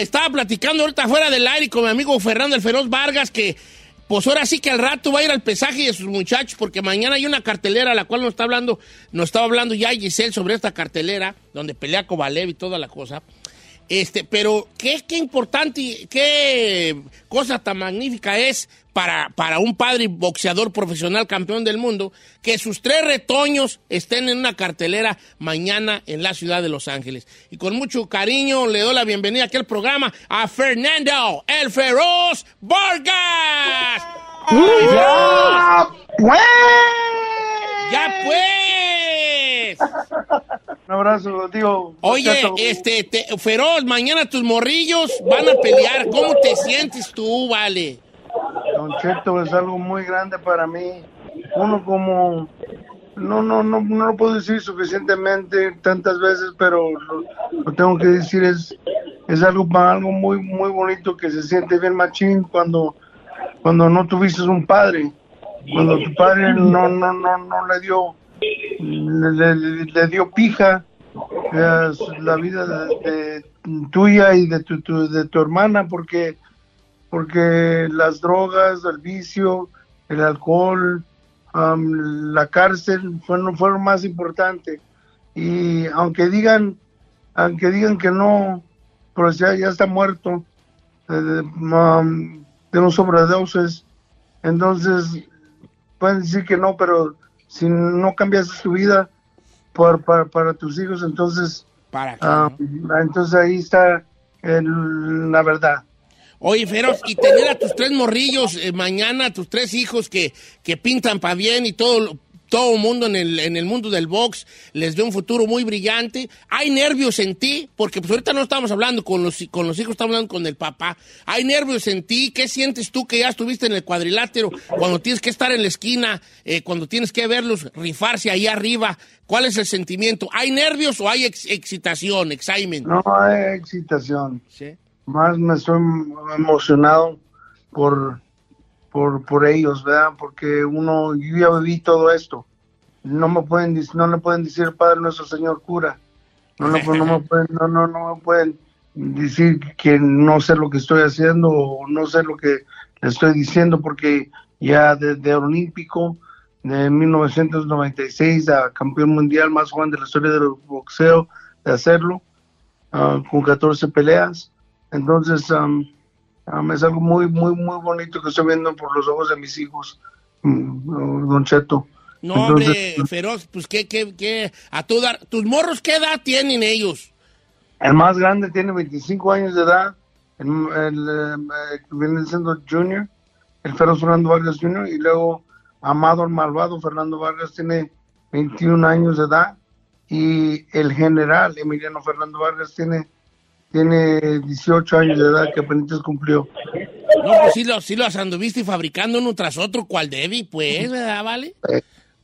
Estaba platicando ahorita fuera del aire con mi amigo Fernando el Feroz Vargas que pues ahora sí que al rato va a ir al pesaje de sus muchachos porque mañana hay una cartelera a la cual nos está hablando, nos estaba hablando ya Giselle sobre esta cartelera donde pelea Kovalev y toda la cosa. Este, pero qué, qué importante, y qué cosa tan magnífica es para, para un padre boxeador profesional campeón del mundo que sus tres retoños estén en una cartelera mañana en la ciudad de Los Ángeles. Y con mucho cariño le doy la bienvenida a aquel programa a Fernando el Feroz Vargas. ¡Ya, pues! ¡Ya pues! Un abrazo, tío. Oye, este, te- Feroz, mañana tus morrillos van a pelear. ¿Cómo te sientes tú, vale? Don Cheto es algo muy grande para mí. Uno como... No, no, no, no lo puedo decir suficientemente tantas veces, pero lo, lo tengo que decir, es, es algo, algo muy, muy bonito que se siente bien machín cuando, cuando no tuviste un padre. Cuando tu padre no, no, no, no le dio, le, dio pija la vida de, tuya y de tu, tu- de tu hermana, porque porque las drogas, el vicio, el alcohol, la cárcel fueron, fueron más importantes. Y aunque digan, aunque digan que no, pero ya, ya está muerto eh, de, unos sobredosis, entonces pueden decir que no, pero si no cambias tu vida por, para, para tus hijos, entonces, Para que ah, no. entonces ahí está el- la verdad. Oye, Feroz, y tener a tus tres morrillos eh, mañana, tus tres hijos que, que pintan para bien y todo todo el mundo en el, en el mundo del box les ve un futuro muy brillante. ¿Hay nervios en ti? Porque pues ahorita no estamos hablando con los, con los hijos, estamos hablando con el papá. ¿Hay nervios en ti? ¿Qué sientes tú que ya estuviste en el cuadrilátero cuando tienes que estar en la esquina, eh, cuando tienes que verlos rifarse ahí arriba? ¿Cuál es el sentimiento? ¿Hay nervios o hay ex- excitación, excitement? No hay excitación. Sí. Más me estoy emocionado por, por, por ellos, ¿verdad? Porque uno, yo ya viví todo esto. No me pueden, no le pueden decir Padre nuestro Señor cura. No, le- no me pueden, no, no, no me pueden decir que no sé lo que estoy haciendo o no sé lo que le estoy diciendo porque ya desde olímpico de 1996 a campeón mundial más joven de la historia del boxeo de hacerlo ah, con 14 peleas entonces am, es algo muy muy muy bonito que estoy viendo por los ojos de mis hijos mm, Don Cheto No, Entonces, hombre, feroz, pues qué, qué, qué, a tu dar, tus morros, ¿qué edad tienen ellos? El más grande tiene 25 años de edad, el, el, eh, viene siendo Junior, el Feroz Fernando Vargas Junior, y luego Amado el Malvado Fernando Vargas tiene 21 años de edad, y el general Emiliano Fernando Vargas tiene, tiene 18 años de edad que apenas cumplió. No, pues sí, los, sí los anduviste fabricando uno tras otro, cual Debbie, pues, ¿verdad, vale?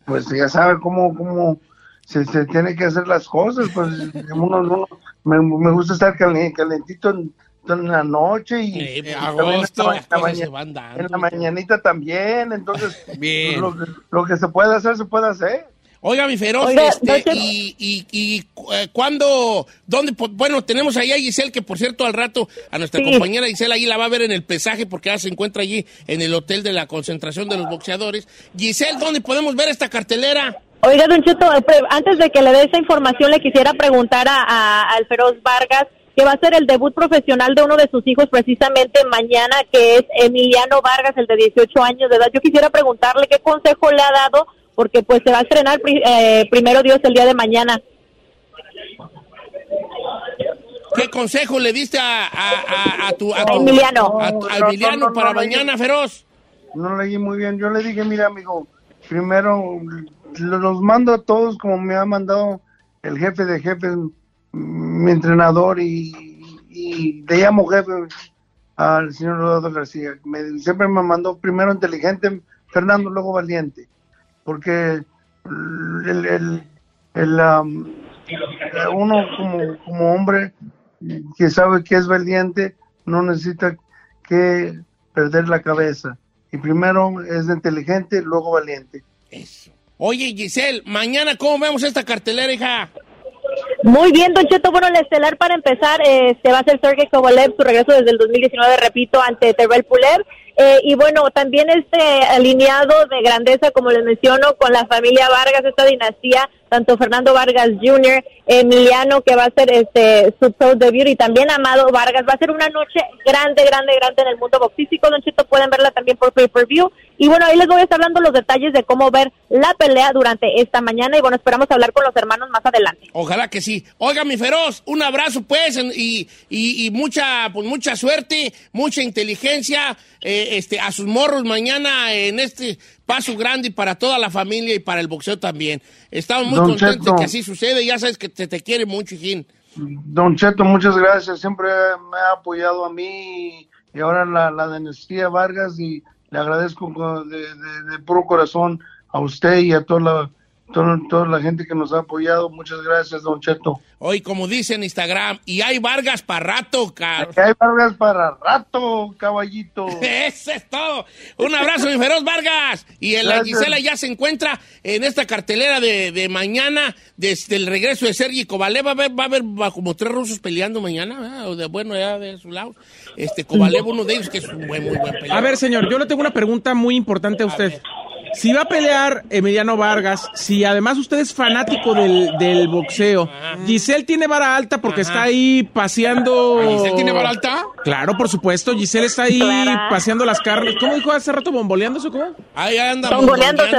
Pues ya sabe cómo, cómo se, se tiene que hacer las cosas, pues uno, uno- me, me gusta estar calen- calentito en, en la noche y, Eh, y en la, las en la cosas se maña- van dando. en la mañanita también, entonces Bien. lo, lo que se puede hacer, se puede hacer. Oiga, mi feroz, Oiga, este, y, y, y eh, ¿cuándo, dónde, bueno, tenemos ahí a Giselle, que por cierto, al rato, a nuestra Sí. compañera Giselle ahí la va a ver en el pesaje, porque ella se encuentra allí en el hotel de la concentración de los boxeadores. Giselle, ¿dónde podemos ver esta cartelera? Oiga, Don Cheto, pre- antes de que le dé esa información, le quisiera preguntar a, a- al Feroz Vargas, que va a ser el debut profesional de uno de sus hijos precisamente mañana, que es Emiliano Vargas, el de 18 años de edad. Yo quisiera preguntarle qué consejo le ha dado, porque pues se va a estrenar pri- eh, primero Dios el día de mañana. ¿Qué consejo le diste a, a- a- a tu, a tu- Emiliano. a Emiliano para mañana, Feroz? No leí muy bien. Yo le dije, mira, amigo, primero lo- los mando a todos como me ha mandado el jefe de jefes, mi entrenador, y, y le llamo jefe al señor Rodolfo García. Me- siempre me mandó primero inteligente, Fernando, luego valiente. Porque el, el- uno como, como hombre que sabe que es valiente no necesita que perder la cabeza. Y primero es inteligente, luego valiente. Eso. Oye, Giselle, mañana, ¿cómo vemos esta cartelera, hija? Muy bien, Don Cheto. Bueno, el estelar para empezar este va a ser Sergey Kovalev, su regreso desde el 2019, repito, ante Terrell Pulev. Eh, y bueno, también este alineado de grandeza, como les menciono, con la familia Vargas, esta dinastía, tanto Fernando Vargas Jr., Emiliano, que va a ser este su pro debut, y también Amado Vargas. Va a ser una noche grande, grande, grande en el mundo boxístico. Don Cheto, pueden verla también por pay-per-view. Y bueno, ahí les voy a estar dando los detalles de cómo ver la pelea durante esta mañana. Y bueno, esperamos hablar con los hermanos más adelante. Ojalá que sí. Oiga, mi feroz, un abrazo, pues, y, y- y mucha, pues, mucha suerte, mucha inteligencia, eh, este, a sus morros mañana en este paso grande para toda la familia y para el boxeo también. Estamos muy Don contentos Cheto. que así sucede. Ya sabes que te, te quiere mucho, hijín. Don Cheto, muchas gracias. Siempre me ha apoyado a mí y ahora la, la dinastía Vargas y le agradezco de, de- de puro corazón a usted y a toda la, toda, toda la gente que nos ha apoyado. Muchas gracias, Don Cheto. Hoy, como dice en Instagram, y hay Vargas para rato. Que hay Vargas para rato, caballito. Eso es todo. Un abrazo, mi feroz Vargas. Y en la. Gisela ya se encuentra en esta cartelera de, de mañana, desde el regreso de Sergi Kovalev. Va a haber, va a haber va como tres rusos peleando mañana, de bueno, ya de su lado. Este Kovalev, uno de ellos, que es un buen, muy buen peleador. A ver, señor, yo le tengo una pregunta muy importante a usted. Si va a pelear Emiliano Vargas, si además usted es fanático del, del boxeo, Giselle tiene vara alta porque está ahí paseando. ¿Giselle tiene vara alta? Claro, por supuesto. Giselle está ahí paseando las carnes. ¿Cómo dijo hace rato? ¿Bomboleándose? ¿Cómo? Ahí anda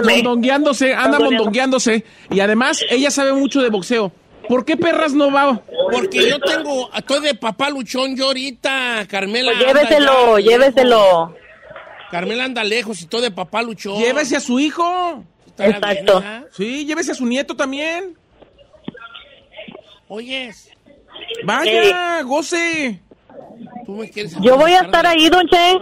me- Mondongueándose, anda mondongueándose. Y además, ella sabe mucho de boxeo. ¿Por qué perras no va? Porque yo tengo, estoy de papá luchón yo ahorita, Carmela. anda Lléveselo, lléveselo. Carmela anda lejos y estoy de papá luchón. Llévese a su hijo. Bien, Exacto. ¿verdad? Sí, llévese a su nieto también. Oyes, Vaya, goce. tú me quieres. Yo voy a estar ahí, Don Che.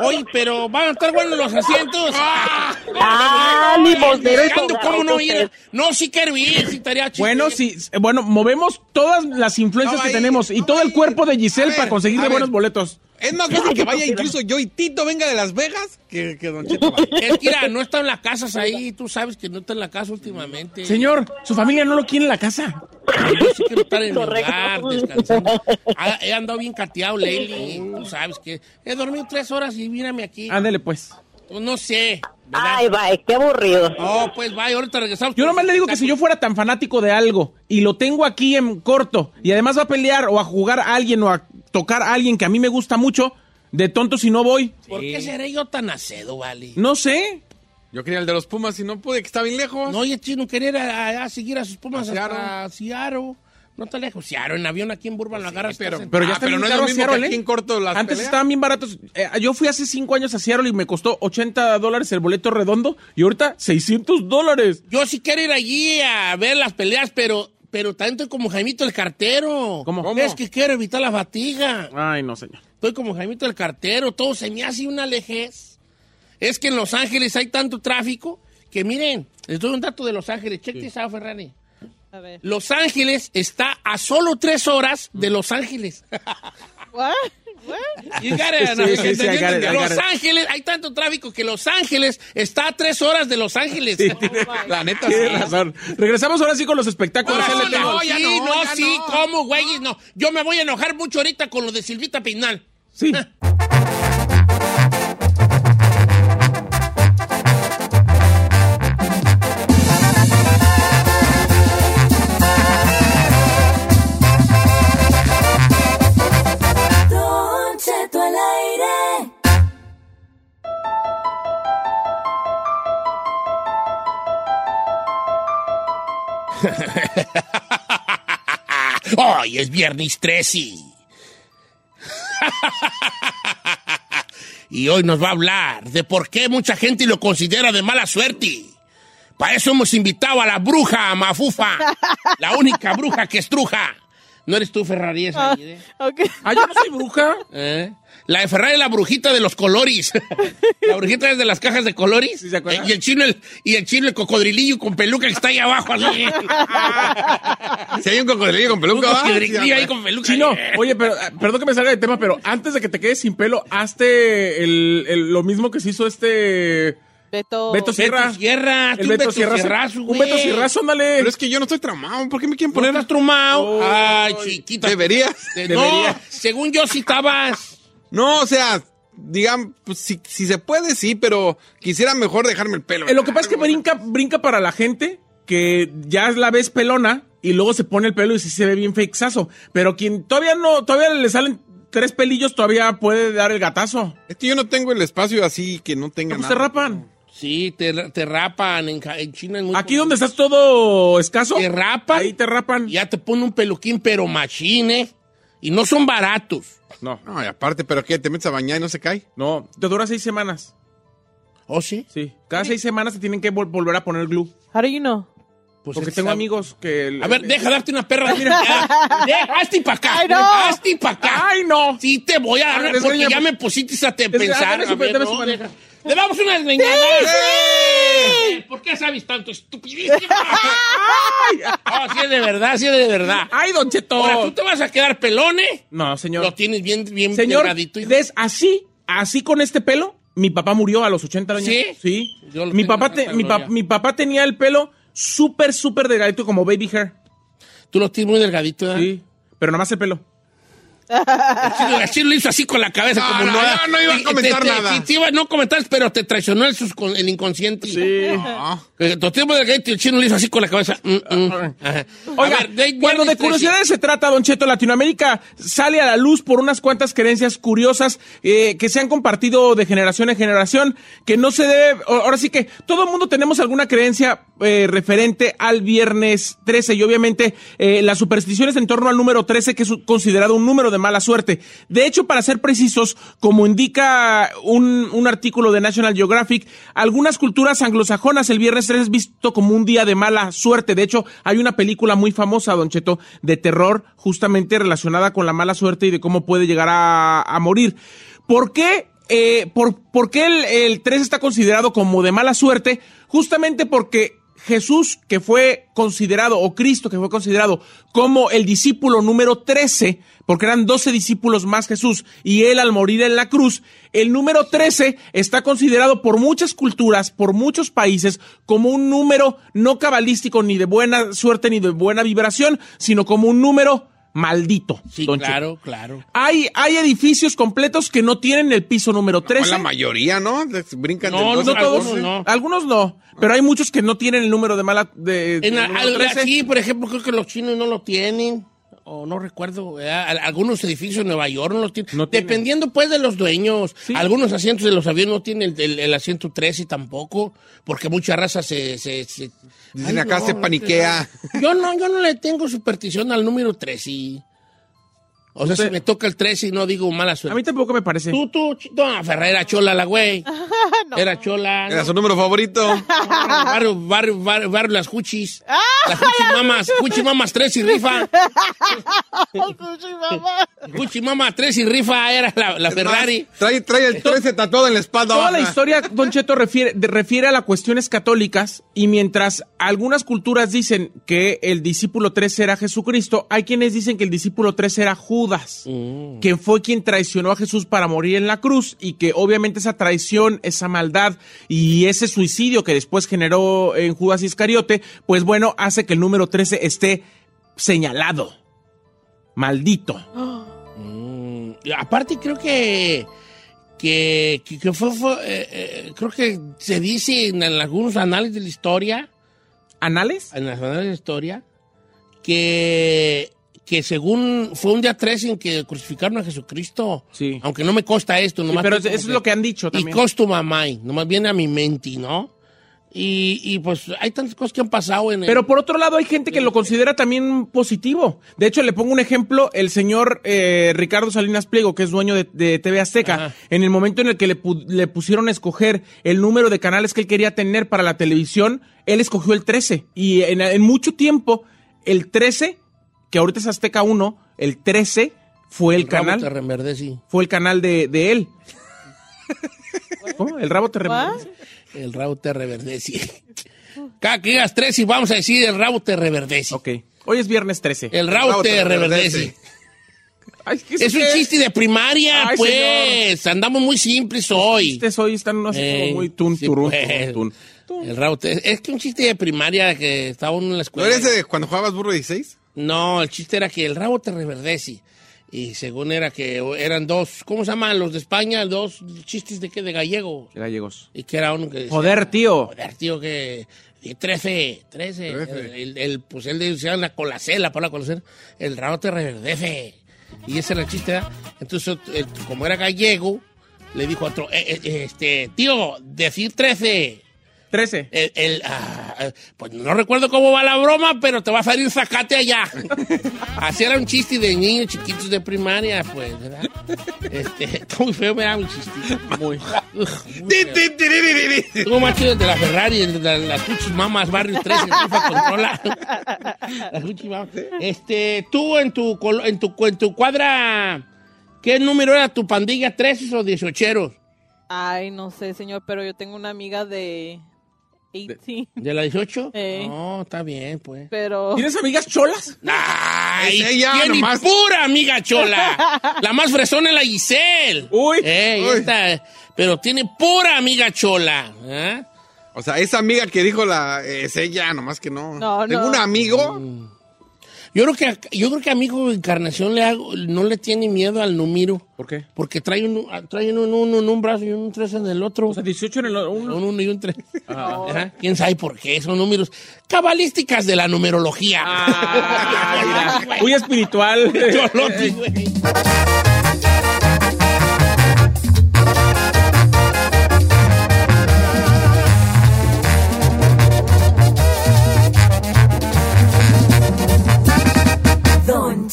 Oye, pero van a estar buenos los asientos. Ah, y Ando, ¿Cómo no ir? No, sí quiero ir, sí estaría chido. Bueno, sí, eh, bueno, movemos todas las influencias No, que ahí, tenemos y no, todo el cuerpo de Giselle ver, para ver. buenos boletos. Es más fácil que vaya incluso yo y Tito venga de Las Vegas que, que Don Cheto vaya. Es que, mira, no está en las casas ahí. Tú sabes que no está en la casa últimamente. Señor, su familia no lo quiere en la casa. Yo sí quiero estar en Correcto. hogar, descansando. Ah, He andado bien cateado, Leili. Tú sabes que he dormido tres horas y mírame aquí. Ándele, pues. Pues no sé, ¿verdad? Ay, bye, qué aburrido. No, pues vaya, ahorita regresamos. Yo nomás le digo que si yo fuera tan fanático de algo y lo tengo aquí en corto y además va a pelear o a jugar a alguien o a tocar a alguien que a mí me gusta mucho, de tonto si no voy. ¿Por qué seré yo tan acedo, vale? No sé. Yo quería el de los Pumas y no pude, que está bien lejos. No, oye, chino, quería ir a, a seguir a sus pumas A hasta Ciaro. No está lejos. Ciaro, en avión aquí en Burban lo agarras. pero- Pero ya Ah, está pero no es lo mismo que Seattle, aquí ¿eh? en corto las Antes peleas. estaban bien baratos. Eh, yo fui hace cinco años a Seattle y me costó 80 dólares el boleto redondo y ahorita 600 dólares. Yo sí quiero ir allí a ver las peleas, pero, pero también estoy como Jaimito el cartero. ¿Cómo? ¿Cómo? Es que quiero evitar la fatiga. Ay, no, señor. Estoy como Jaimito el cartero, todo se me hace una lejez. Es que en Los Ángeles hay tanto tráfico que miren, les doy un dato de Los Ángeles. Check this out, Ferrari. Los Ángeles está a solo tres horas de Los Ángeles. You got it, ¿no? Sí, sí, sí, I got it, I got Los it. Ángeles, hay tanto tráfico que Los Ángeles está a tres horas de Los Ángeles. La neta, Tiene sí. razón. Regresamos ahora sí con los espectáculos. Le tengo- no, ya sí, no, no, ya sí, no. ¿cómo, güey? No, yo me voy a enojar mucho ahorita con lo de Silvita Pinal. Sí. Hoy es viernes 13. y hoy nos va a hablar de por qué mucha gente lo considera de mala suerte. Para eso hemos invitado a la bruja Mafufa, la única bruja que estruja. ¿No eres tú, Ferrari? esa, Ah, eh? Ah, yo no soy bruja. ¿Eh? La de Ferrari es la brujita de los colores. la brujita es de las cajas de colores. Sí, ¿se acuerdan? y el chino, el, y el chino, el cocodrilillo con peluca que está ahí abajo. Así. Si hay un cocodrilillo con Un peluca, va. cocodrilillo ahí con peluca. Chino, oye, pero eh, perdón que me salga de tema, pero antes de que te quedes sin pelo, hazte el, el- lo mismo que se hizo este Beto. Beto Sierra. Beto Sierra. El Beto Beto Sierra. Sierrazo, Un. Beto Sierrazo, ándale. Pero es que yo no estoy tramado. ¿Por qué me quieren ¿Por qué poner? estás trumado? Oh, Ay, chiquita. Deberías. De- Deberías. No, según yo sí estabas. No, o sea, digan, pues si, si se puede, sí, pero quisiera mejor dejarme el pelo. Eh, lo que pasa es que brinca, brinca para la gente que ya la ves pelona y luego se pone el pelo y sí se ve bien fakestazo. Pero quien todavía no, todavía le salen tres pelillos, todavía puede dar el gatazo. Es que yo no tengo el espacio así que no tenga Pues nada. te rapan. Sí, te, te rapan. En, China es muy Aquí donde estás todo escaso. Te rapan. Ahí te rapan. Ya te pone un peluquín, pero machine. Y no son baratos. No, No, y aparte, ¿pero qué? ¿Te metes a bañar y no se cae? no. Te dura seis semanas. ¿Oh, sí? Sí. Cada seis semanas te tienen que vol- volver a poner glue. How do you know? Pues Porque tengo amigos que... A ver, deja darte una perra. Mira, hazte para acá. Ay, no. Hazte para acá. ¡Ay, no! Sí te voy a dar, ver, porque ya me pusiste a te pensar. A ver, no, deja. Le damos una desgreñada. ¿Por qué sabes tanto, estupidísima? Oh, sí es de verdad, sí es de verdad. ¡Ay, Don Cheto! Ahora, ¿tú te vas a quedar pelone? No, señor. Lo tienes bien, bien Señor. ¿ves? Así, así con este pelo, mi papá murió a los 80 años. ¿Sí? Sí. Yo lo Mi tengo papá, te- mi, pa- gloria. mi papá tenía el pelo súper, súper delgadito como baby hair. Tú lo tienes muy delgadito, ¿verdad? Sí. Pero nomás el pelo. Chino lo hizo así con la cabeza No, como no, iba a comentar te- te- nada. sí, te iba- no comentar, pero te traicionó el, el inconsciente. Sí. No. Eh, el chino lo hizo así con la cabeza. Mm, mm. Ajá. Oiga, A ver, de- cuando de viernes curiosidades se trata, Don Cheto, Latinoamérica sale a la luz por unas cuantas creencias curiosas eh, que se han compartido de generación en generación, que no se debe, ahora sí que todo el mundo tenemos alguna creencia eh, referente al viernes 13 y obviamente eh, las supersticiones en torno al número 13 que es considerado un número de mala suerte. De hecho, para ser precisos, como indica un, un artículo de National Geographic, algunas culturas anglosajonas el viernes 13 es visto como un día de mala suerte. De hecho, hay una película muy famosa, Don Cheto, de terror, justamente relacionada con la mala suerte y de cómo puede llegar a, a morir. ¿Por qué? eh, por, por qué el, el 13 está considerado como de mala suerte? Justamente porque Jesús, que fue considerado, o Cristo, que fue considerado como el discípulo número 13, porque eran 12 discípulos más Jesús, y él al morir en la cruz, el número 13 está considerado por muchas culturas, por muchos países, como un número no cabalístico, ni de buena suerte, ni de buena vibración, sino como un número maldito. Sí, Don Cheto. claro, claro. Hay, hay edificios completos que no tienen el piso número No, 13. la mayoría, ¿no? Les Brincan No, del no 12 no al todos, 12. no. algunos no, pero hay muchos que no tienen el número de mala de, En del a- número al- 13. aquí, por ejemplo, creo que los chinos no lo tienen. O no recuerdo, algunos edificios en Nueva York no lo tienen. No. Dependiendo, pues, de los dueños. Sí. Algunos asientos de los aviones no tienen el, el- el asiento 13 tampoco, porque mucha raza se... se, se- Ay, acá no, se paniquea. Yo no, yo no le tengo superstición al número 13. O sea, Usted- si me toca el 13 y no digo mala A suerte. mí tampoco me parece. Tú, tú, ch- no, Ferrer era chola la güey. No. Era chola. Era su número favorito. Barrio, barrio, barrio, barrio Las Juchis. Las Juchis Mamas. Juchis Mamas 3 y rifa. Gucci Mama 3 y rifa era la, la Ferrari. Trae, trae el 13 tatuado en la espalda. Toda la baja. historia, Don Cheto, refiere, de- refiere a las cuestiones católicas y mientras algunas culturas dicen que el discípulo 13 era Jesucristo, hay quienes dicen que el discípulo 13 era Judas, que fue quien traicionó a Jesús para morir en la cruz y que obviamente esa traición, esa maldad y ese suicidio que después generó en Judas Iscariote, pues bueno, hace que el número 13 esté señalado, maldito. Mm, aparte creo que que, que, que fue, fue, eh, eh, creo que se dice en, algunos análisis de la historia, ¿Anales? en las análisis de la historia, que que según fue un día 13 en que crucificaron a Jesucristo. Sí. Aunque no me consta esto, Sí, nomás pero tengo eso es lo que han dicho Y también. costo mamá, nomás viene a mi mente, ¿no? Y, y, pues hay tantas cosas que han pasado en el... Pero por otro lado hay gente que lo considera también positivo. De hecho, le pongo un ejemplo, el señor eh, Ricardo Salinas Pliego, que es dueño de, de TV Azteca, Ajá. en el momento en el que le, pu- le pusieron a escoger el número de canales que él quería tener para la televisión, él escogió el 13. Y en, en mucho tiempo, el 13, que ahorita es Azteca 1, el 13 fue el, rabo canal. te reverdece. Fue el canal de, de él. ¿Cómo? ¿El rabo te reverdece? El rabo te reverdece. Cada que digas tres y vamos a decir el rabo te reverdece. Ok. Hoy es viernes 13. El rabo, te, reverdece. Ay, ¿qué Es un chiste de primaria, Ay, pues. Andamos muy simples hoy. Chistes hoy están así Eh, muy tun, sí, turun, pues. turun, tun. El rabo te- Es que un chiste de primaria que estaba uno en la ¿No escuela. eres de cuando jugabas burro 16? No, el chiste era que el rabo te reverdece. Y según era que eran dos, ¿cómo se llaman los de España? Dos chistes de qué, de gallego. Gallegos. Y que era uno que decía, Joder, tío. Joder, tío, que... y 13, 13. Trece. El, el- pues él decía la colacela, para la colacela. El rabo te reverdece. Y ese era el chiste, ¿verdad? Entonces, el- como era gallego, le dijo a otro, "Eh, eh, este, tío, decir 13. 13. El, el, ah, eh, pues no recuerdo cómo va la broma, pero te va a salir un zacate allá. Así era un chiste de niños chiquitos de primaria, pues, ¿verdad? Este, está muy feo, me da un chiste. Muy. Tú más chido de la Ferrari, el de la- las Cuchis Mamas, Barrio 13, FIFA controla. Las Cuchis Mamas. Este, tú en tu, en tu, en tu cuadra, ¿qué número era tu pandilla? ¿13 o 18? Ay, no sé, señor, pero yo tengo una amiga de 18, ¿De la 18? Eh. No, está bien, pues. pero... ¿Tienes amigas cholas? ¡Ay! Es ella, tiene nomás. pura amiga chola! La más fresona es la Giselle. Uy. Ey, Uy. esta, pero tiene pura amiga chola. ¿eh? O sea, esa amiga que dijo la es ella, nomás que no. No, Tengo no. un amigo. Yo creo que yo creo que amigo Encarnación le hago, no le tiene miedo al número. ¿Por qué? Porque trae un, trae un uno en un brazo y un tres en el otro. O sea, 18 en el uno. un uno y un tres. Ajá. ¿Quién sabe por qué? Son números cabalísticas de la numerología. Ah. Muy espiritual.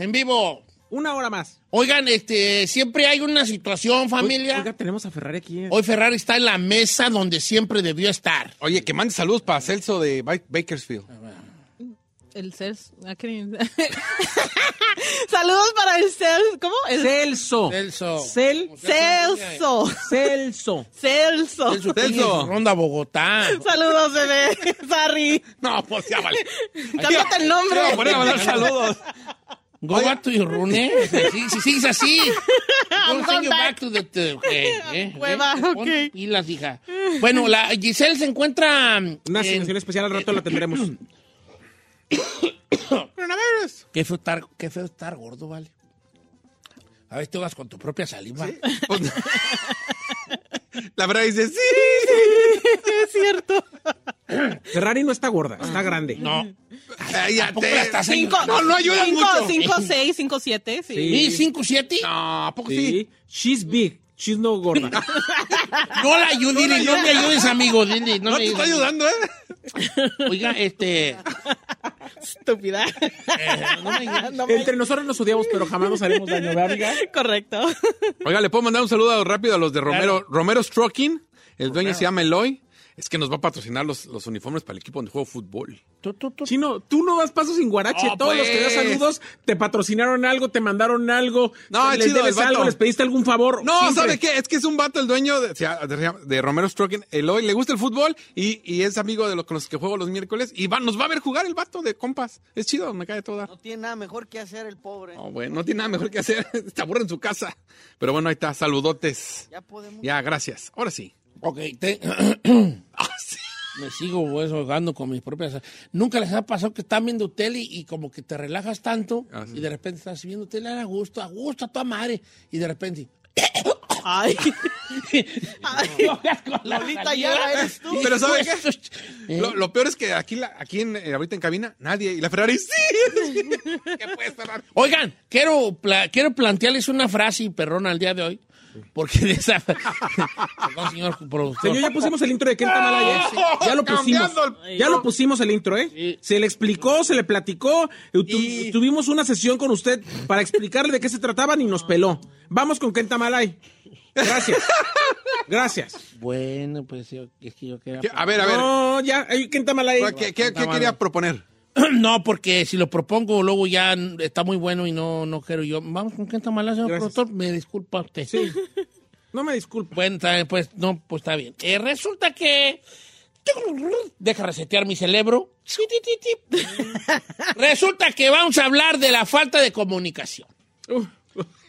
En vivo. Una hora más. Oigan, este, siempre hay una situación, familia. Oiga, tenemos a Ferrari aquí. Hoy Ferrari está en la mesa donde siempre debió estar. Oye, que mande saludos para Celso de Ba- Bakersfield. El Celso. ah, ¿qué? Saludos para el Celso. ¿Cómo? El Celso. Celso. Cel- Celso. Celso. Celso. Celso. Celso. Ronda Bogotá. Saludos, bebé. Sorry. No, pues ya vale. Cámbiate el nombre. Mandar saludos. Go back to your room, ¿eh? Si, si sigues así. Don't send you back to the... to- okay, eh, Hueva, eh, ok. pilas, hija. Bueno, la Giselle se encuentra... Una en- asignación especial al rato la tendremos. Coronavirus. Qué feo estar, qué feo estar gordo, vale. A ver, te vas con tu propia saliva. Pues, La verdad dice, sí. es cierto. Ferrari no está gorda, está grande. No. Cállate. estás Cinco, No, no ayudan cinco, mucho. cinco, seis, cinco, siete, sí. ¿Y 5, 7? No, ¿a poco sí? Sí. She's big. She's no gorda. No la ayudes, dile, no me ayudes, amigo. Dile, no, No me te está ayudando, ¿eh? Oiga, este. Estúpida. eh, no me ayudes. No me- Entre nosotros nos odiamos, pero jamás nos haremos daño, ¿verdad, amiga? Correcto. Oiga, le puedo mandar un saludo rápido a los de Romero, Romero Trucking. El dueño se llama Eloy. Es que nos va a patrocinar los, los uniformes para el equipo donde juego fútbol. Tú, tú, tú. Chino, tú no das pasos sin guarache. No, Todos los que das pues. saludos te patrocinaron algo, te mandaron algo. No, es les chido, debes algo, les pediste algún favor. No, Siempre. ¿sabe qué? Es que es un vato el dueño de, de, de Romero Trucking. Eloy le gusta el fútbol y, y es amigo de los con los que juego los miércoles. Y va, nos va a ver jugar el vato de compas. Es chido, me cae todo dar. No tiene nada mejor que hacer el pobre. No, bueno, no tiene nada mejor que hacer. Está aburre en su casa. Pero bueno, ahí está. Saludotes. Ya podemos. Ya, gracias. Ahora sí. Ok, te- Ah. me sigo pues, jugando con mis propias. Nunca les ha pasado que están viendo tele y, y como que te relajas tanto Ah, sí. y de repente estás viendo tele a gusto, a gusto, a tu madre y de repente. Ay. Lolita ya eres tú. Pero ¿sabe qué? ¿Eh? Lo, lo peor es que aquí, la, aquí en, eh, ahorita en cabina, nadie. Y la Ferrari, sí. ¿Qué puede cerrar? Oigan, quiero, pla- quiero plantearles una frase perrona al día de hoy. Porque de esa. Perdón, señor productor. Señor, ya pusimos el intro de Kenta Malaya. ¿eh? Ya lo pusimos. Ya lo pusimos el intro, ¿eh? Sí. Se le explicó, se le platicó. tu- Y- Tuvimos una sesión con usted para explicarle de qué se trataban y nos peló. Vamos con Kenta Malay. Gracias. Gracias. Bueno, pues yo, es que yo quería. A ver, a ver. No, ya, Malay. ¿Qué, qué- qué quería proponer? No, porque si lo propongo luego ya está muy bueno y no, no quiero yo. Vamos con Kenta Malaya, señor Gracias. productor. Me disculpa usted. Sí. No me disculpo. Bueno, pues no, pues está bien. Eh, resulta que. Deja resetear mi cerebro. Resulta que vamos a hablar de la falta de comunicación. Uf.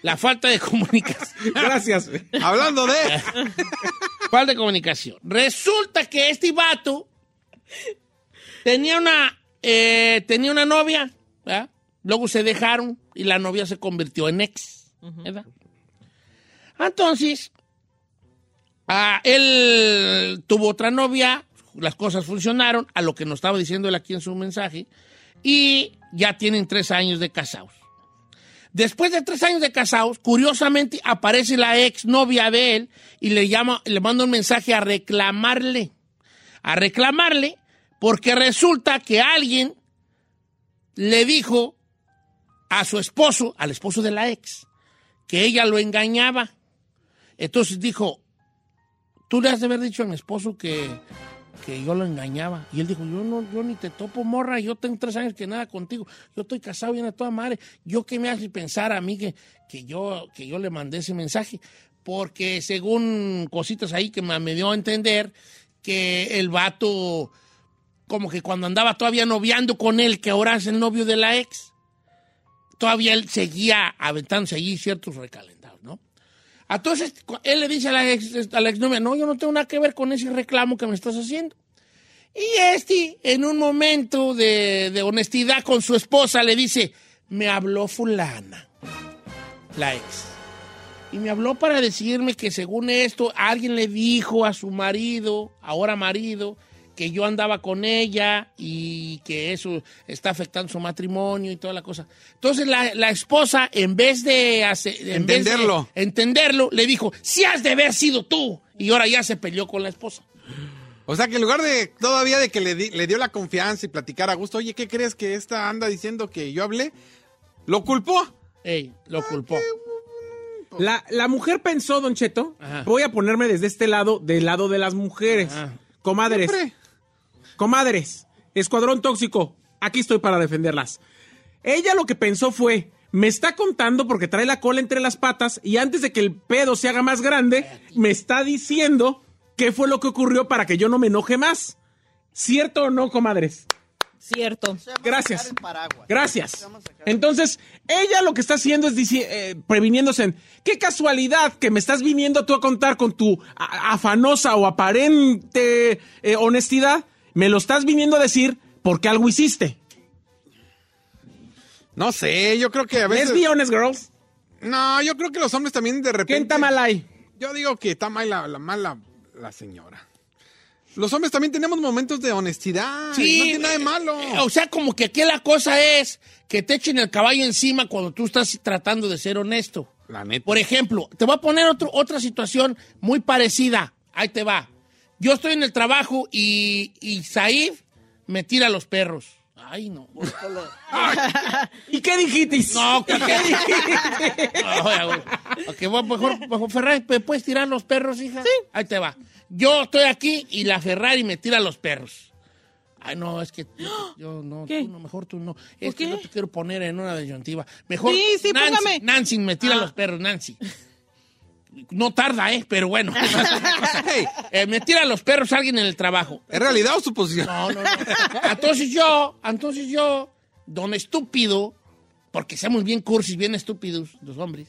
La falta de comunicación. Gracias. Hablando de. falta de comunicación. Resulta que este vato tenía una, eh, tenía una novia, ¿verdad? Luego se dejaron y la novia se convirtió en ex, ¿verdad? Entonces, ah, él tuvo otra novia, las cosas funcionaron, a lo que nos estaba diciendo él aquí en su mensaje, y ya tienen tres años de casados. Después de tres años de casados, curiosamente aparece la ex novia de él y le llama, le manda un mensaje a reclamarle, a reclamarle, porque resulta que alguien le dijo a su esposo, al esposo de la ex, que ella lo engañaba. Entonces dijo, tú le has de haber dicho a mi esposo que, que yo lo engañaba. Y él dijo, yo no, yo ni te topo, morra, yo tengo tres años que nada contigo, yo estoy casado bien a toda madre. ¿Yo qué me hace pensar a mí que, yo, que yo le mandé ese mensaje? Porque según cositas ahí que me, dio a entender, que el vato, como que cuando andaba todavía noviando con él, que ahora es el novio de la ex, todavía él seguía aventándose allí ciertos recalentados, ¿no? Entonces, él le dice a la, ex, a la no, yo no tengo nada que ver con ese reclamo que me estás haciendo. Y este, en un momento de, de honestidad con su esposa, le dice, me habló fulana, la ex. Y me habló para decirme que según esto, alguien le dijo a su marido, ahora marido, que yo andaba con ella y que eso está afectando su matrimonio y toda la cosa. Entonces la, la esposa, en vez de hacer, en vez de Entenderlo. entenderlo, le dijo, si has de haber sido tú. Y ahora ya se peleó con la esposa. O sea que en lugar de todavía de que le, di- le dio la confianza y platicar a gusto, oye, ¿qué crees que esta anda diciendo que yo hablé? Lo culpó. Ey, lo culpó. La, la mujer pensó, Don Cheto, Ajá. voy a ponerme desde este lado, del lado de las mujeres. Ajá. Comadres, Siempre. Comadres, escuadrón tóxico, aquí estoy para defenderlas. Ella lo que pensó fue, me está contando porque trae la cola entre las patas y antes de que el pedo se haga más grande, me está diciendo qué fue lo que ocurrió para que yo no me enoje más. ¿Cierto o no, comadres? Cierto. Gracias. Gracias. Entonces, ella lo que está haciendo es eh, previniéndose en, qué casualidad que me estás viniendo tú a contar con tu afanosa o aparente eh, honestidad, me lo estás viniendo a decir porque algo hiciste. No sé, yo creo que a veces... Let's be honest, girls. No, yo creo que los hombres también de repente... Kenta Malay. Yo digo que está mal la, la, mal la, la señora. Los hombres también tenemos momentos de honestidad. Sí, no tiene nada de malo. eh, O sea, como que aquí la cosa es que te echen el caballo encima cuando tú estás tratando de ser honesto. La neta. Por ejemplo, te voy a poner otro- otra situación muy parecida. Ahí te va. Yo estoy en el trabajo y, y Said me tira los perros. Ay, no. ¿Y qué dijiste? No, ¿qué, qué dijiste? Ok, bueno, mejor, mejor, Ferrari, ¿me puedes tirar los perros, hija? Sí. Ahí te va. Yo estoy aquí y la Ferrari me tira los perros. Ay, no, es que yo, yo no, ¿Qué? tú no, mejor tú no. Es ¿Por que no te quiero poner en una disyuntiva. Mejor Sí, sí, Nancy, póngame. Nancy me tira Ah. los perros, Nancy. No tarda, ¿eh? Pero bueno. Hey, Eh, me tira los perros alguien en el trabajo. ¿Es realidad o suposición? No, no, no. Entonces yo, entonces yo, don estúpido, porque somos bien cursis, bien estúpidos los hombres,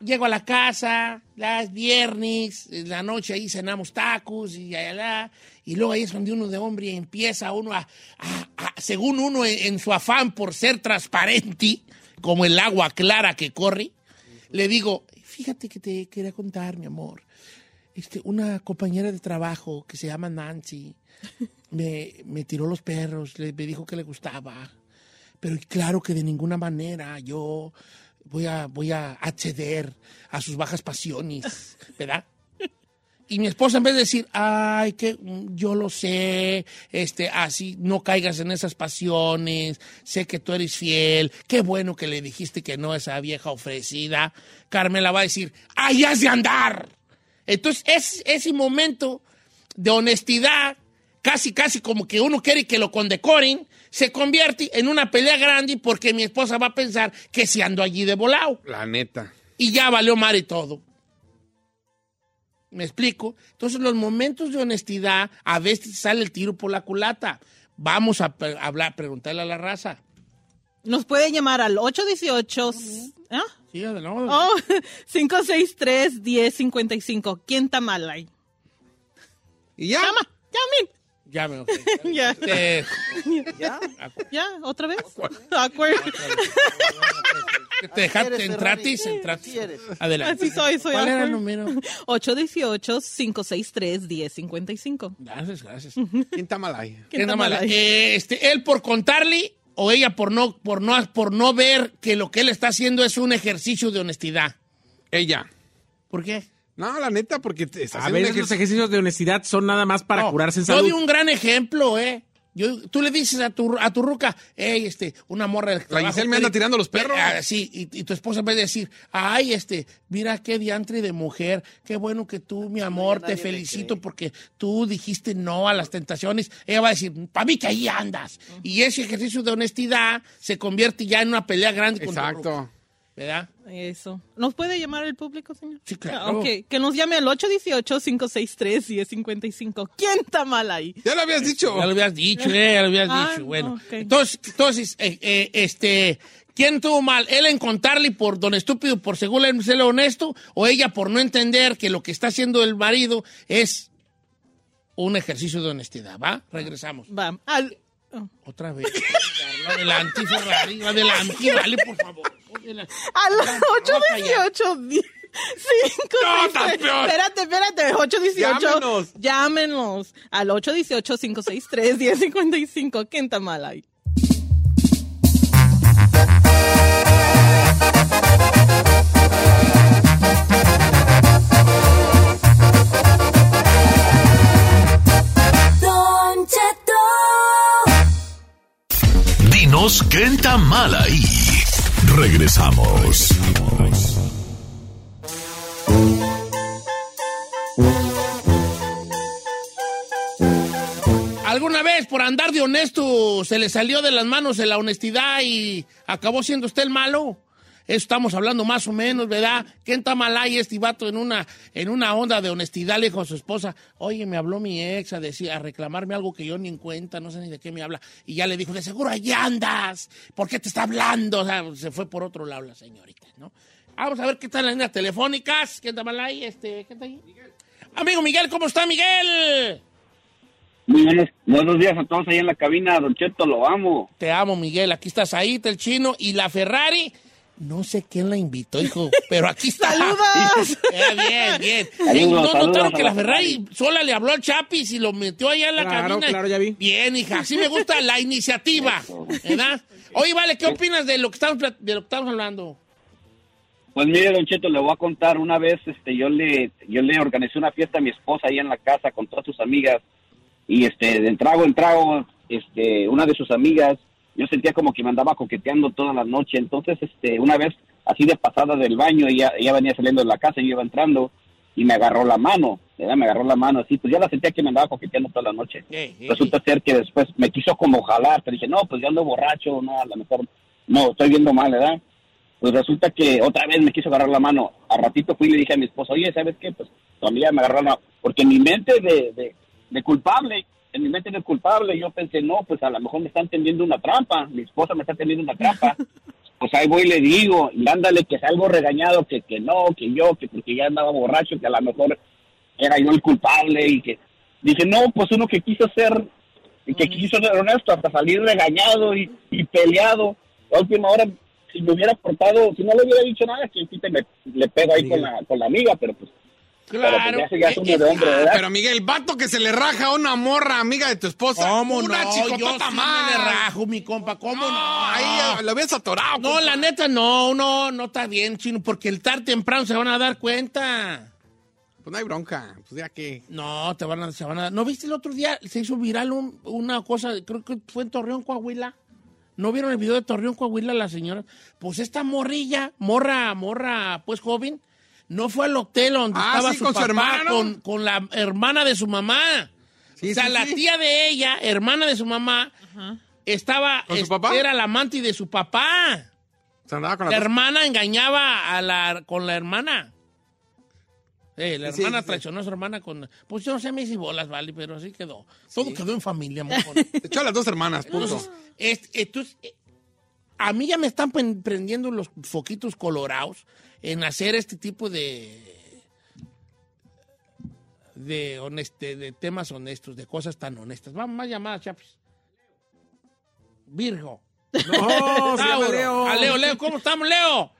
llego a la casa, las viernes, en la noche ahí cenamos tacos y allá, y luego ahí es donde uno de hombre empieza uno a, a- a- según uno en, en su afán por ser transparente, como el agua clara que corre, le digo, fíjate que te quería contar, mi amor. Este, una compañera de trabajo que se llama Nancy me, me tiró los perros, le, me dijo que le gustaba. Pero claro que de ninguna manera yo voy a, voy a acceder a sus bajas pasiones, ¿verdad? Y mi esposa en vez de decir, ay, que yo lo sé, este, así no caigas en esas pasiones, sé que tú eres fiel, qué bueno que le dijiste que no a esa vieja ofrecida, Carmela va a decir, ay, has de andar. Entonces, es, ese momento de honestidad, casi, casi como que uno quiere que lo condecoren, se convierte en una pelea grande porque mi esposa va a pensar que se ando allí de volado La neta. y ya valió mar y todo. ¿Me explico? Entonces, los momentos de honestidad, a veces sale el tiro por la culata. Vamos a hablar, preguntarle a la raza. Nos puede llamar al 818 ¿ah? Sí, adelante. oh, 563-1055. ¿Quién está mal ahí? Y ya. Llama, llamen. Ya me ok. Ya. Este, ¿Ya? ¿Ya? ¿Otra vez? Awkward. te dejaste, entratis, entratis. Adelante. Así soy, soy ¿Cuál era el awkward. número? 818-563-1055. Gracias, gracias. ¿Quién está mal ahí? ¿Qué está mala? mal ahí? Eh, este, él por contarle o ella por no, por no, por no ver que lo que él está haciendo es un ejercicio de honestidad. Ella. ¿Por qué? No, la neta, porque te- está A haciendo veces los ejercicio. ejercicios de honestidad son nada más para No, curarse en Yo salud. di un gran ejemplo, ¿eh? Yo, tú le dices a tu, a tu ruca, hey, este, una morra del trabajo, Giselle me anda tirando los perros. Ah, sí, y, y tu esposa en vez de decir, ay, este, mira qué diantre de mujer, qué bueno que tú, mi amor, te felicito porque tú dijiste no a las tentaciones. Ella va a decir, para mí que ahí andas. Y ese ejercicio de honestidad se convierte ya en una pelea grande con tu ruca, Exacto. ¿Verdad? Eso. ¿Nos puede llamar el público, señor? Sí, claro. Ah, ok. Que nos llame al 818-563-1055. ¿Quién está mal ahí? Ya lo habías dicho. Ya lo habías dicho, eh, ya lo habías Ah, dicho. Bueno, entonces, entonces eh, eh, este, ¿quién tuvo mal? ¿Él en contarle por don estúpido, por según él ser honesto, o ella por no entender que lo que está haciendo el marido es un ejercicio de honestidad? ¿Va? Regresamos. Va. Al... oh. Otra vez. adelante, Ferrari, adelante, vale, por favor. Al No, no, 818 10 5 No. Espérate, espérate. 818. Llámenos. Llámenos al 818-563-1055. ¿Quién está mal ahí? Don Cheto. Dinos qué está mal ahí. Regresamos. ¿Alguna vez por andar de honesto se le salió de las manos la honestidad y acabó siendo usted el malo? Eso estamos hablando más o menos, ¿verdad? ¿Quién está mal ahí este vato en una, en una onda de honestidad? Le dijo a su esposa, oye, me habló mi ex a, decir, a reclamarme algo que yo ni en cuenta, no sé ni de qué me habla. Y ya le dijo, de seguro allí andas, ¿por qué te está hablando? O sea, se fue por otro lado la señorita, ¿no? Vamos a ver qué están las líneas telefónicas. ¿Quién está mal ahí? Este, ¿Quién está ahí? Amigo Miguel, ¿cómo está Miguel? Muy buenos, buenos días a todos ahí en la cabina, Don Cheto, lo amo. Te amo, Miguel. Aquí está Said, el chino, y la Ferrari No sé quién la invitó, hijo, pero aquí está. ¡Saludos! Eh, bien, bien. Saludos, Ey, ¿No saludos notaron que la Ferrari sola le habló al Chapis y lo metió allá en la Claro, cabina? claro, ya vi. Bien, hija, así me gusta la iniciativa, ¿verdad? Oye, vale, ¿qué opinas de lo que estamos, de lo que estamos hablando? Pues mire, Don Cheto, le voy a contar. Una vez este, yo, le, yo le organicé una fiesta a mi esposa ahí en la casa con todas sus amigas. Y este, de trago en trago, este, una de sus amigas, yo sentía como que me andaba coqueteando toda la noche. Entonces, este, una vez, así de pasada del baño, ella, ella venía saliendo de la casa, yo iba entrando y me agarró la mano. ¿verdad? Me agarró la mano así, pues ya la sentía que me andaba coqueteando toda la noche. Resulta ser que después me quiso como jalar, pero dije, no, pues yo ando borracho, no, a lo mejor, no, estoy viendo mal, ¿verdad? Pues resulta que otra vez me quiso agarrar la mano. A ratito fui y le dije a mi esposa, oye, ¿sabes qué? Pues tu amiga me agarró la mano. Porque en mi mente de, de, de culpable, en mi mente de culpable, yo pensé, no, pues a lo mejor me están tendiendo una trampa. Mi esposa me está tendiendo una trampa. pues ahí voy y le digo, y ándale, que salgo regañado, que, que no, que yo, que porque ya andaba borracho, que a lo mejor era yo el culpable y que dije, no, pues uno que quiso ser, que quiso ser honesto hasta salir regañado y, y peleado. A última hora, si me hubiera portado, si no le hubiera dicho nada, que quite me, le pego ahí con, la, con la amiga, pero pues Claro. ya, se- ya es Eh, uno de hombre, Ah, ¿verdad? pero Miguel, vato que se le raja a una morra amiga de tu esposa. ¿Cómo una no? Yo sí más. me le rajo, mi compa, ¿cómo no? Ahí eh, lo habías atorado. No, compa. la neta, no, no, no está bien, chino, porque el tarde temprano se van a dar cuenta. Pues no hay bronca. Pues ya que. No, te van a, se van a... ¿No viste el otro día? Se hizo viral un- una cosa, creo que fue en Torreón, Coahuila. ¿No vieron el video de Torreón, Coahuila, la señora? Pues esta morrilla, morra, morra, pues joven, no fue al hotel donde Ah, estaba sí, su con su papá, hermana, ¿no? con, con la hermana de su mamá. Sí, o sea, sí, la sí. tía de ella, hermana de su mamá, estaba... ¿Con su papá? Era la amante de su papá. Se andaba con La la. hermana engañaba a la, con la hermana. Eh, la Sí, hermana sí. traicionó a su hermana con... Pues yo no sé me hice bolas, vale, pero así quedó. Todo quedó en familia, mojón. Te echó a las dos hermanas, punto. Entonces, es- entonces, eh, a mí ya me están prendiendo los foquitos colorados en hacer este tipo de... De, honeste, de temas honestos, de cosas tan honestas. Vamos, más llamadas, chapis. Virgo. No, Tauro. Leo. A Leo, Leo, ¿cómo estamos, Leo?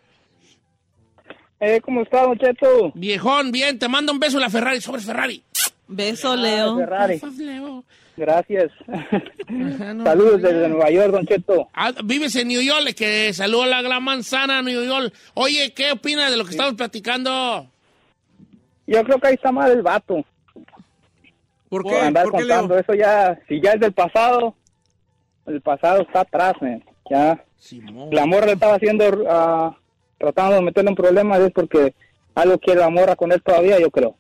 Eh, ¿Cómo está, Cheto? Viejón, bien, te mando un beso la Ferrari, sobre Ferrari. Beso, Leo. Ferrari. Leo. Gracias. no, Saludos no, desde Nueva York, Don Cheto. Ah, vives en New York, que saluda a la gran manzana, New York. Oye, ¿qué opinas de lo que estamos platicando? Yo creo que ahí está mal el vato. ¿Por Por qué? andar ¿Por qué, contando Leo? eso ya, si ya es del pasado, el pasado está atrás, man. Ya. Simón. La morra le estaba haciendo, ah, tratando de meterle un problema, es porque algo quiere la morra con él todavía, yo creo.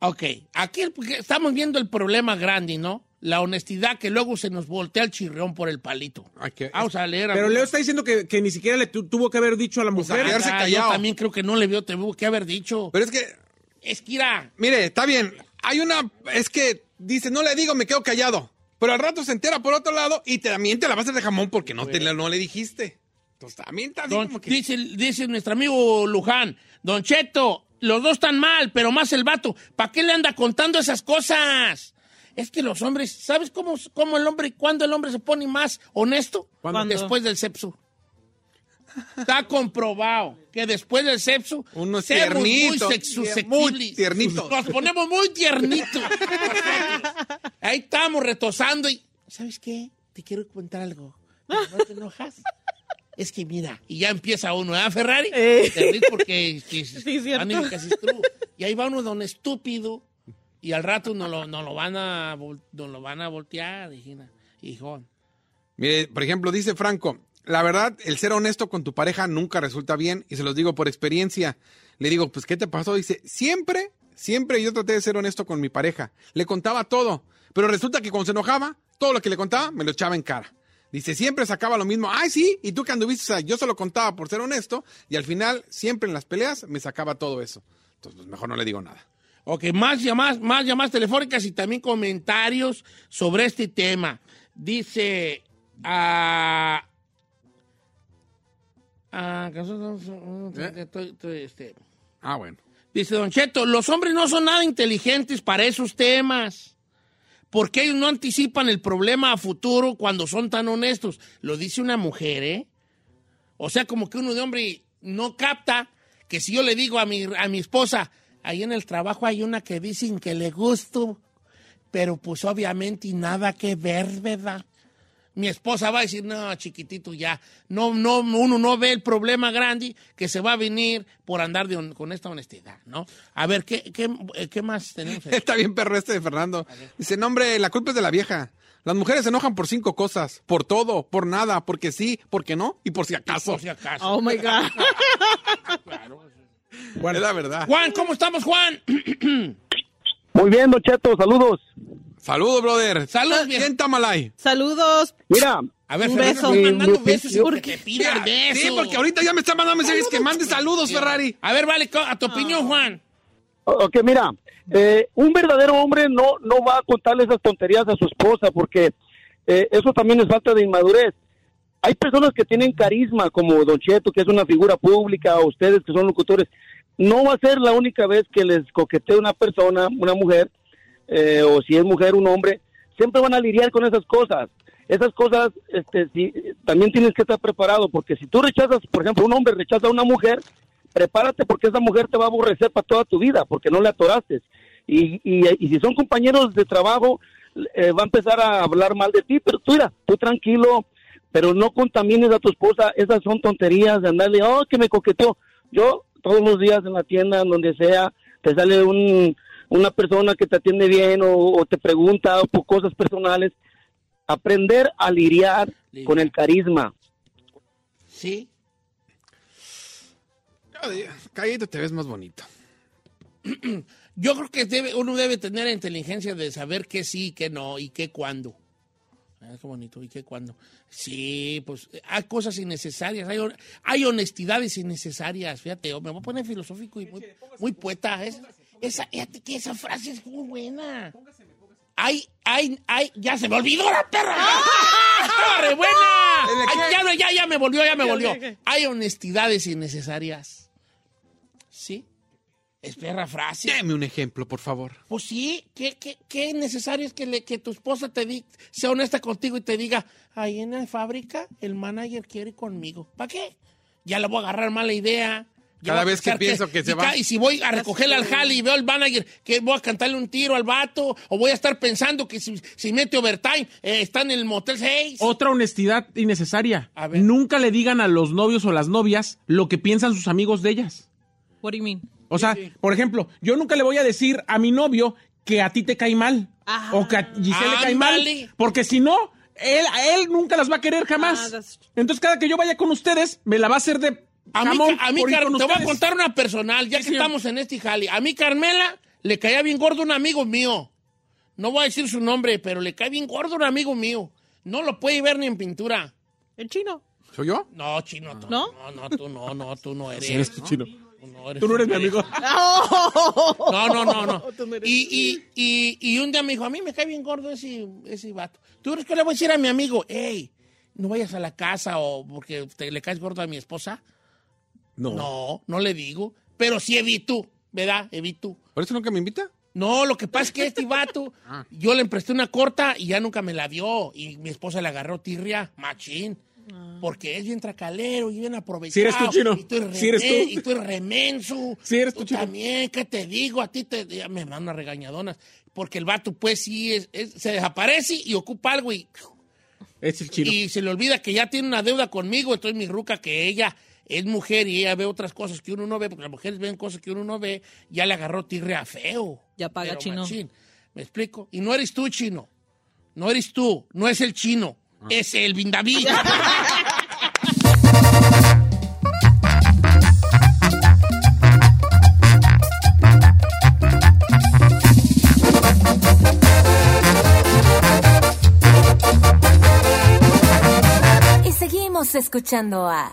Ok, aquí estamos viendo el problema grande, ¿no? La honestidad que luego se nos voltea el chirrión por el palito. Ay, que- Vamos a leer. Pero. Leo está diciendo que, que ni siquiera le tu- tuvo que haber dicho a la mujer. quedarse Ah, callado. Yo también creo que no le vio, te tuvo que haber dicho. Pero es que, Es que irá. mire, está bien. Hay una. Es que dice, no le digo, me quedo callado. Pero al rato se entera por otro lado y te- también te la vas a hacer de jamón porque no, te, no le dijiste. Entonces también está así Don- como que- dice, dice nuestro amigo Luján, Don Cheto, los dos están mal, pero más el vato. ¿Para qué le anda contando esas cosas? Es que los hombres, ¿sabes cómo, cómo el hombre, cuándo el hombre se pone más honesto? ¿Cuándo? Después del sexo. Está comprobado que después del sexo Uno muy tiernito, sexususceptibles. muy tiernito. Nos ponemos muy tiernitos. Ahí estamos retosando y... ¿Sabes qué? Te quiero contar algo. ¿No te enojas? Es que mira, y ya empieza uno, ¿ah, Ferrari? Eh. Te ríes porque que- Sí, cierto. Anime casi es true. Y ahí va uno don estúpido y al rato no lo, no lo van a no lo van a voltear. Hijón. Mire, por ejemplo, dice Franco, la verdad, el ser honesto con tu pareja nunca resulta bien y se los digo por experiencia. Le digo, pues, ¿qué te pasó? Dice, siempre, siempre yo traté de ser honesto con mi pareja. Le contaba todo, pero resulta que cuando se enojaba, todo lo que le contaba me lo echaba en cara. Dice, siempre sacaba lo mismo. Ay, sí, y tú que anduviste, o sea, yo se lo contaba por ser honesto y al final, siempre en las peleas, me sacaba todo eso. Entonces, pues, mejor no le digo nada. Ok, más llamadas, más llamadas telefónicas y también comentarios sobre este tema. Dice, ah, ah, estoy- estoy, este, Ah, bueno. Dice Don Cheto, los hombres no son nada inteligentes para esos temas. Porque ellos no anticipan el problema a futuro cuando son tan honestos. Lo dice una mujer, ¿eh? O sea, como que uno de hombre no capta que si yo le digo a mi, a mi esposa, ahí en el trabajo hay una que dicen que le gusto, pero pues obviamente nada que ver, ¿verdad? Mi esposa va a decir, no, chiquitito, ya. No, no, uno no ve el problema grande que se va a venir por andar de con esta honestidad, ¿no? A ver, ¿qué, qué, eh, qué más tenemos? Está bien perro este de Fernando. Dice, no, hombre, la culpa es de la vieja. Las mujeres se enojan por cinco cosas. Por todo, por nada, porque sí, porque no y por si acaso. Por si acaso. Oh my God. Es la verdad. Juan, ¿cómo estamos, Juan? Muy bien, Don Cheto, saludos. Saludos, brother. Saludos, bien. ¿Quién Tamalay? Saludos. Mira. A ver, Un Fernando, beso. mandando besos y opinión- que te pidan besos. Sí, porque ahorita ya me están mandando mensajes que mande saludos, Ferrari. A ver, vale, a tu opinión, Juan. Ok, mira, eh, un verdadero hombre no, no va a contarle esas tonterías a su esposa porque eh, eso también es falta de inmadurez. Hay personas que tienen carisma, como Don Cheto, que es una figura pública, o ustedes que son locutores. No va a ser la única vez que les coquetee una persona, una mujer, eh, o si es mujer, un hombre. Siempre van a lidiar con esas cosas. Esas cosas, este, si, también tienes que estar preparado, porque si tú rechazas, por ejemplo, un hombre rechaza a una mujer, prepárate porque esa mujer te va a aborrecer para toda tu vida, porque no le atoraste. Y, y, si son compañeros de trabajo, eh, va a empezar a hablar mal de ti, pero tú mira, tú tranquilo, pero no contamines a tu esposa, esas son tonterías de andarle, oh, que me coqueteó. Yo todos los días en la tienda, en donde sea, te sale un, una persona que te atiende bien o, o te pregunta por cosas personales. Aprender a lidiar con el carisma. Sí. Cállate, te ves más bonito. Yo creo que debe, uno debe tener la inteligencia de saber qué sí, qué no y qué cuándo. Ah, qué bonito, y qué cuándo. Sí, pues hay cosas innecesarias, hay, hay honestidades innecesarias. Fíjate, me voy a poner filosófico y muy, muy poeta. Es- esa, fíjate que esa frase es muy buena. Hay, hay, hay, ya se me olvidó la perra. ¡Estaba re buena! Ay, ya, no, ya, ya me volvió, ya me volvió. Hay honestidades innecesarias. ¿Sí? Es perra frase. Deme un ejemplo, por favor. Pues sí, ¿qué, qué, qué necesario es que, le- que tu esposa te di- sea honesta contigo y te diga, ahí en la fábrica el manager quiere ir conmigo? ¿Para qué? Ya le voy a agarrar mala idea. Cada a vez que pienso que se y va. Y si voy a recogerle al jale y veo al manager que voy a cantarle un tiro al vato, o voy a estar pensando que si, si mete overtime, eh, está en el Motel 6. Otra honestidad innecesaria. Nunca le digan a los novios o las novias lo que piensan sus amigos de ellas. What do you mean? O sea, por ejemplo, yo nunca le voy a decir a mi novio que a ti te cae mal. O que a Giselle le cae mal. Porque si no, él, a él nunca las va a querer jamás. Entonces, cada que yo vaya con ustedes, me la va a hacer de. A mí, jamón a mí te voy a contar una personal, ya que estamos en este jali. A mí Carmela le caía bien gordo un amigo mío. No voy a decir su nombre, pero le cae bien gordo un amigo mío. No lo puede ver ni en pintura. ¿El chino? ¿Soy yo? No, chino, tú, ¿No? no, no, tú no, no, tú no eres. Sí, eres tú, chino. Tú no eres, Tú no eres mi amigo. No, no, no, no. Tú no eres Y, y, y, y un día me dijo, a mí me cae bien gordo ese, ese vato. ¿Tú crees que le voy a decir a mi amigo, hey, no vayas a la casa o porque te, le caes gordo a mi esposa? No. No, no le digo. Pero sí evito, ¿verdad? Evito. ¿Por eso nunca me invita? No, lo que pasa es que este vato, yo le presté una corta y ya nunca me la dio. Y mi esposa le agarró tirria, machín. Porque es bien tracalero y bien aprovechado. Sí eres tú, chino. Y tú eres, Sí eres tú. y tú eres remenso. Sí eres tú, Tú chino. también, ¿qué te digo? A ti te ya me mandan unas regañadonas. Porque el vato, pues sí, es- es- se desaparece y ocupa algo y, Es el chino. y se le olvida que ya tiene una deuda conmigo. Entonces mi ruca, que ella es mujer y ella ve otras cosas que uno no ve, porque las mujeres ven cosas que uno no ve, ya le agarró tirria feo. Ya paga, chino. machín. ¿Me explico? Y no eres tú, chino. No eres tú. No es el chino. Es el Vindaví. Y seguimos escuchando a